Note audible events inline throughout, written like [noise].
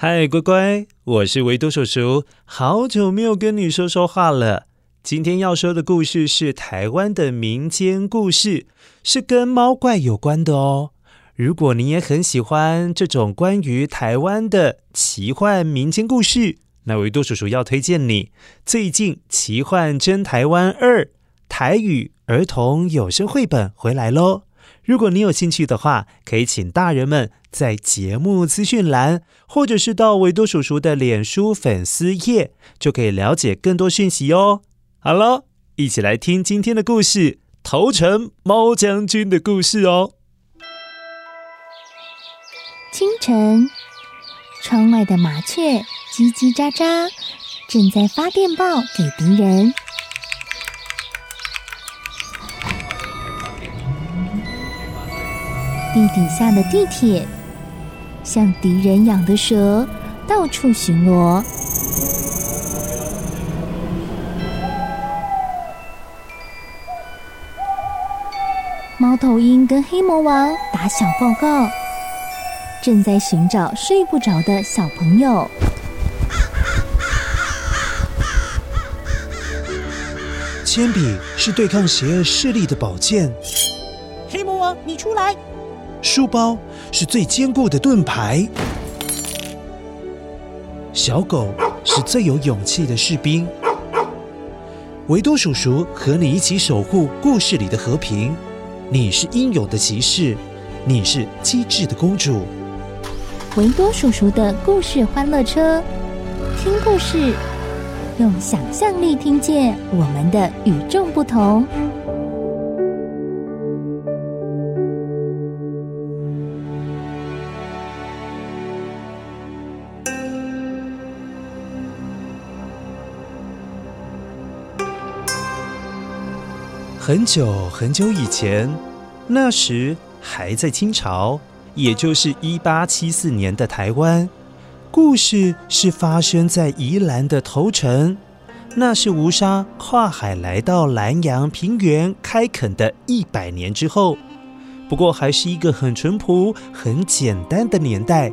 嗨，乖乖，我是维多叔叔，好久没有跟你说说话了。今天要说的故事是台湾的民间故事，是跟猫怪有关的哦。如果你也很喜欢这种关于台湾的奇幻民间故事，那维多叔叔要推荐你最近《奇幻真台湾二》台语儿童有声绘本回来喽。如果你有兴趣的话，可以请大人们在节目资讯栏，或者是到维多叔叔的脸书粉丝页，就可以了解更多讯息哦。好了，一起来听今天的故事《头城猫将军》的故事哦。清晨，窗外的麻雀叽叽喳喳，正在发电报给敌人。地底下的地铁，像敌人养的蛇，到处巡逻。猫头鹰跟黑魔王打小报告，正在寻找睡不着的小朋友。铅笔是对抗邪恶势力的宝剑。黑魔王，你出来！书包是最坚固的盾牌，小狗是最有勇气的士兵。维多叔叔和你一起守护故事里的和平。你是英勇的骑士，你是机智的公主。维多叔叔的故事欢乐车，听故事，用想象力听见我们的与众不同。很久很久以前，那时还在清朝，也就是一八七四年的台湾。故事是发生在宜兰的头城，那是吴沙跨海来到兰阳平原开垦的一百年之后。不过还是一个很淳朴、很简单的年代，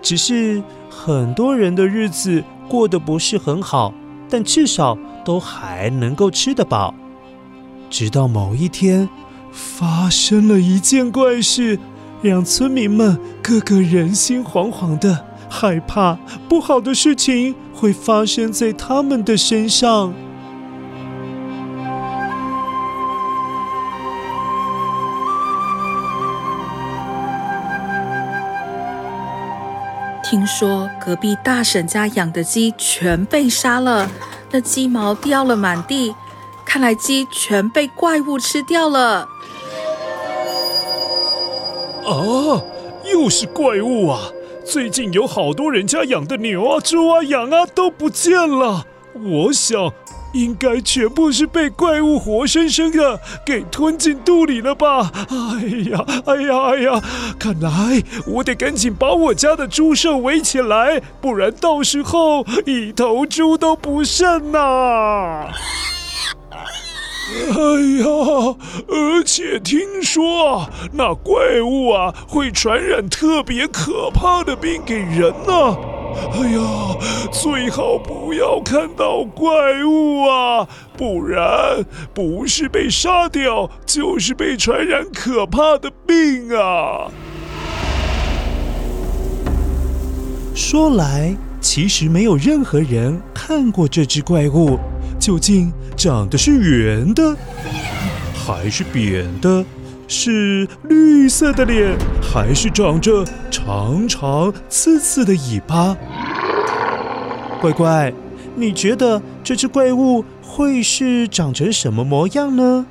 只是很多人的日子过得不是很好，但至少都还能够吃得饱。直到某一天，发生了一件怪事，让村民们个个人心惶惶的，害怕不好的事情会发生在他们的身上。听说隔壁大婶家养的鸡全被杀了，那鸡毛掉了满地。看来鸡全被怪物吃掉了。啊，又是怪物啊！最近有好多人家养的牛啊、猪啊、羊啊都不见了。我想，应该全部是被怪物活生生的给吞进肚里了吧？哎呀，哎呀，哎呀！看来我得赶紧把我家的猪舍围起来，不然到时候一头猪都不剩呐、哎呀！而且听说那怪物啊会传染特别可怕的病给人呢。哎呀，最好不要看到怪物啊，不然不是被杀掉，就是被传染可怕的病啊。说来，其实没有任何人看过这只怪物。究竟长得是圆的，还是扁的？是绿色的脸，还是长着长长刺刺的尾巴？乖乖，你觉得这只怪物会是长成什么模样呢？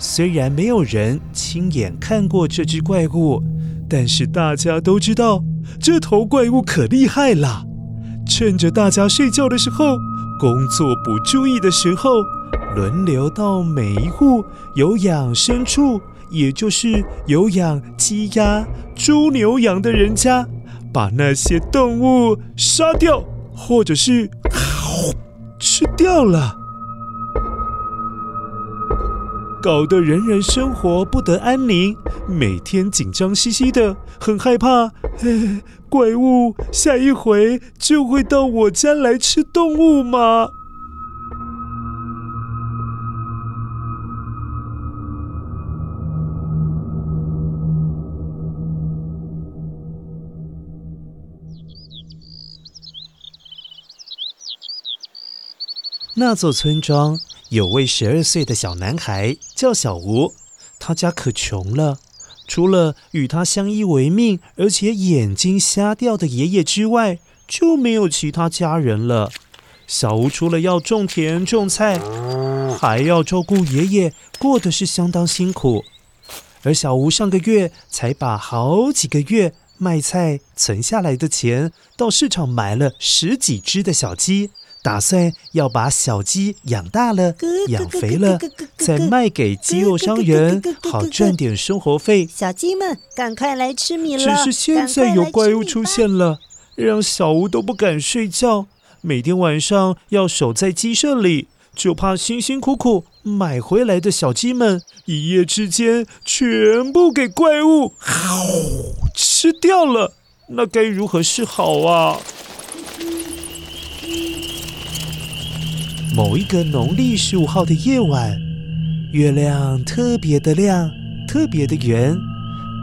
虽然没有人亲眼看过这只怪物，但是大家都知道，这头怪物可厉害了。趁着大家睡觉的时候，工作不注意的时候，轮流到每一户有养牲畜，也就是有养鸡鸭、猪牛羊的人家，把那些动物杀掉，或者是吃掉了。搞得人人生活不得安宁，每天紧张兮兮的，很害怕。哎，怪物下一回就会到我家来吃动物吗？那座村庄有位十二岁的小男孩，叫小吴。他家可穷了，除了与他相依为命，而且眼睛瞎掉的爷爷之外，就没有其他家人了。小吴除了要种田种菜，还要照顾爷爷，过得是相当辛苦。而小吴上个月才把好几个月卖菜存下来的钱，到市场买了十几只的小鸡。打算要把小鸡养大了，养肥了，再卖给鸡肉商人，好赚点生活费。小鸡们，赶快来吃米了！只是现在有怪物出现了，让小吴都不敢睡觉，每天晚上要守在鸡舍里，就怕辛辛苦苦买回来的小鸡们一夜之间全部给怪物吃掉了，那该如何是好啊？某一个农历十五号的夜晚，月亮特别的亮，特别的圆，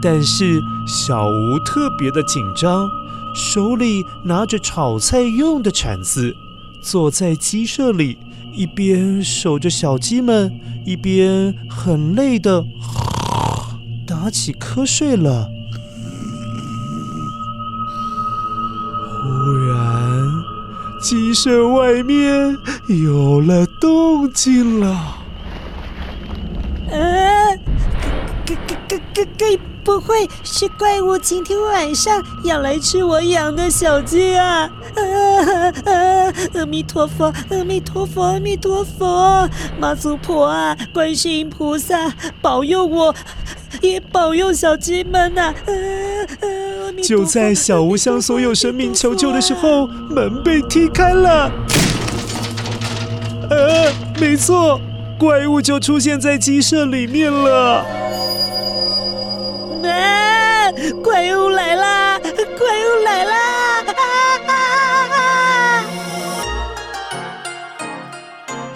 但是小吴特别的紧张，手里拿着炒菜用的铲子，坐在鸡舍里，一边守着小鸡们，一边很累的打起瞌睡了。忽。鸡舍外面有了动静了。呃，该该该该该不会是怪物今天晚上要来吃我养的小鸡啊？呃呃，阿弥陀佛，阿弥陀佛，阿弥陀佛，妈祖婆啊，观世音菩萨保佑我，也保佑小鸡们呐、啊！就在小屋向所有神明求救的时候，门被踢开了。呃，没错，怪物就出现在鸡舍里面了。啊！怪物来啦！怪物来啦！啊啊啊！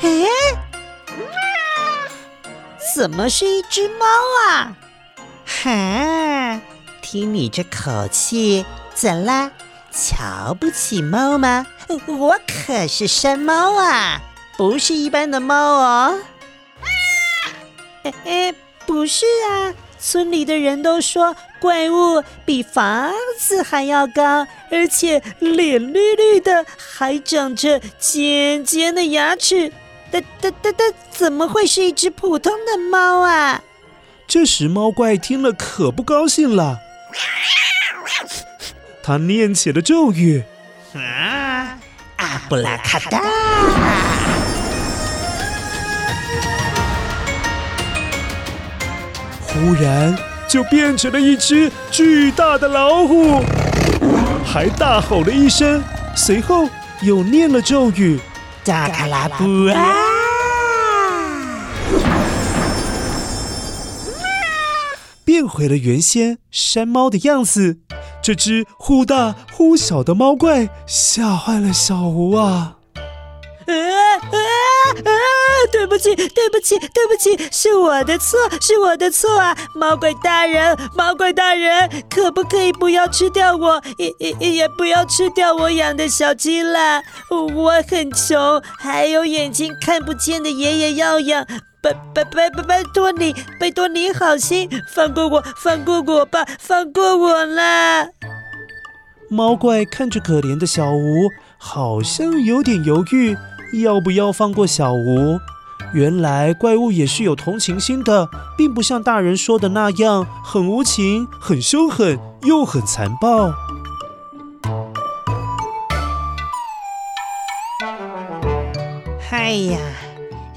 哎，怎么是一只猫啊？哈！听你这口气，怎啦？瞧不起猫吗？我可是山猫啊，不是一般的猫哦。哎 [laughs] 哎，不是啊，村里的人都说怪物比房子还要高，而且脸绿绿的，还长着尖尖的牙齿。哒哒哒哒，怎么会是一只普通的猫啊？这时猫怪听了可不高兴了。他念起了咒语：“啊，阿布拉卡达！”忽然就变成了一只巨大的老虎，还大吼了一声，随后又念了咒语：“扎卡拉布啊！”回了原先山猫的样子。这只忽大忽小的猫怪吓坏了小吴啊！啊啊啊！对不起，对不起，对不起，是我的错，是我的错啊！猫怪大人，猫怪大人，可不可以不要吃掉我，也也也不要吃掉我养的小鸡啦？我很穷，还有眼睛看不见的爷爷要养。拜拜拜拜拜托你，拜托你好心放过我，放过我吧，放过我啦！猫怪看着可怜的小吴，好像有点犹豫，要不要放过小吴？原来怪物也是有同情心的，并不像大人说的那样很无情、很凶狠又很残暴。哎呀！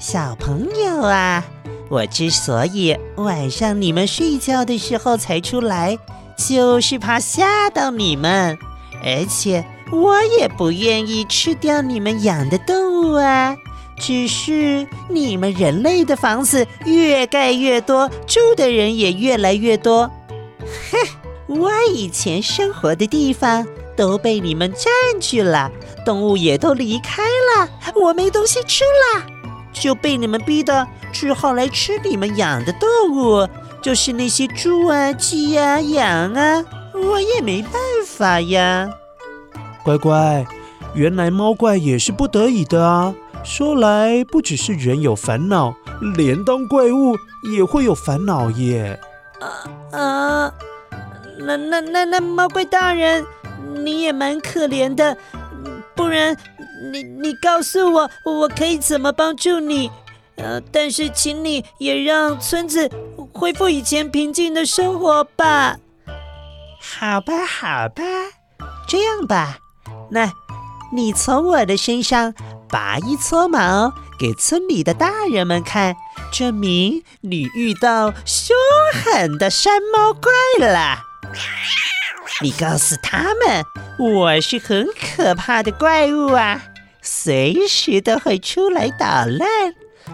小朋友啊，我之所以晚上你们睡觉的时候才出来，就是怕吓到你们，而且我也不愿意吃掉你们养的动物啊。只是你们人类的房子越盖越多，住的人也越来越多。哼，我以前生活的地方都被你们占据了，动物也都离开了，我没东西吃了，就被你们逼的只好来吃你们养的动物，就是那些猪啊、鸡啊、羊啊，我也没办法呀。乖乖，原来猫怪也是不得已的啊。说来不只是人有烦恼，连当怪物也会有烦恼耶。啊啊，那那那那猫怪大人，你也蛮可怜的，不然你你告诉我，我可以怎么帮助你？呃，但是请你也让村子恢复以前平静的生活吧。好吧，好吧，这样吧，那你从我的身上。拔一撮毛给村里的大人们看，证明你遇到凶狠的山猫怪了。你告诉他们，我是很可怕的怪物啊，随时都会出来捣乱。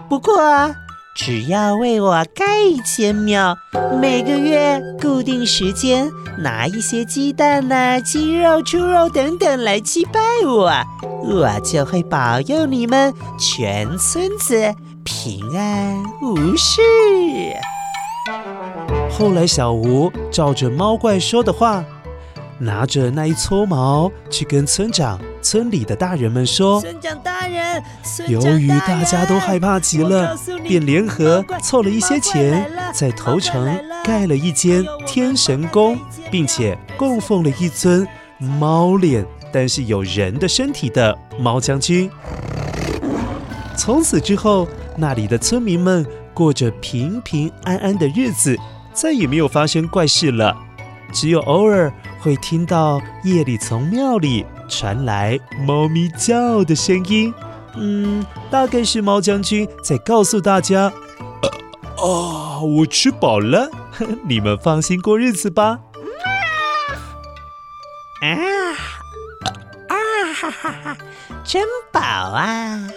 不过，只要为我盖一间庙，每个月固定时间拿一些鸡蛋呐、鸡肉、猪肉等等来祭拜我，我就会保佑你们全村子平安无事。后来，小吴照着猫怪说的话，拿着那一撮毛去跟村长、村里的大人们说。村长大人，大人，由于大家都害怕极了，便联合凑了一些钱，在头城盖了一间天神宫，并且供奉了一尊猫脸但是有人的身体的猫将军。从此之后，那里的村民们过着平平安安的日子，再也没有发生怪事了。只有偶尔会听到夜里从庙里传来猫咪叫的声音，嗯，大概是猫将军在告诉大家：“啊，啊我吃饱了，[laughs] 你们放心过日子吧。”啊啊哈哈哈，真饱啊！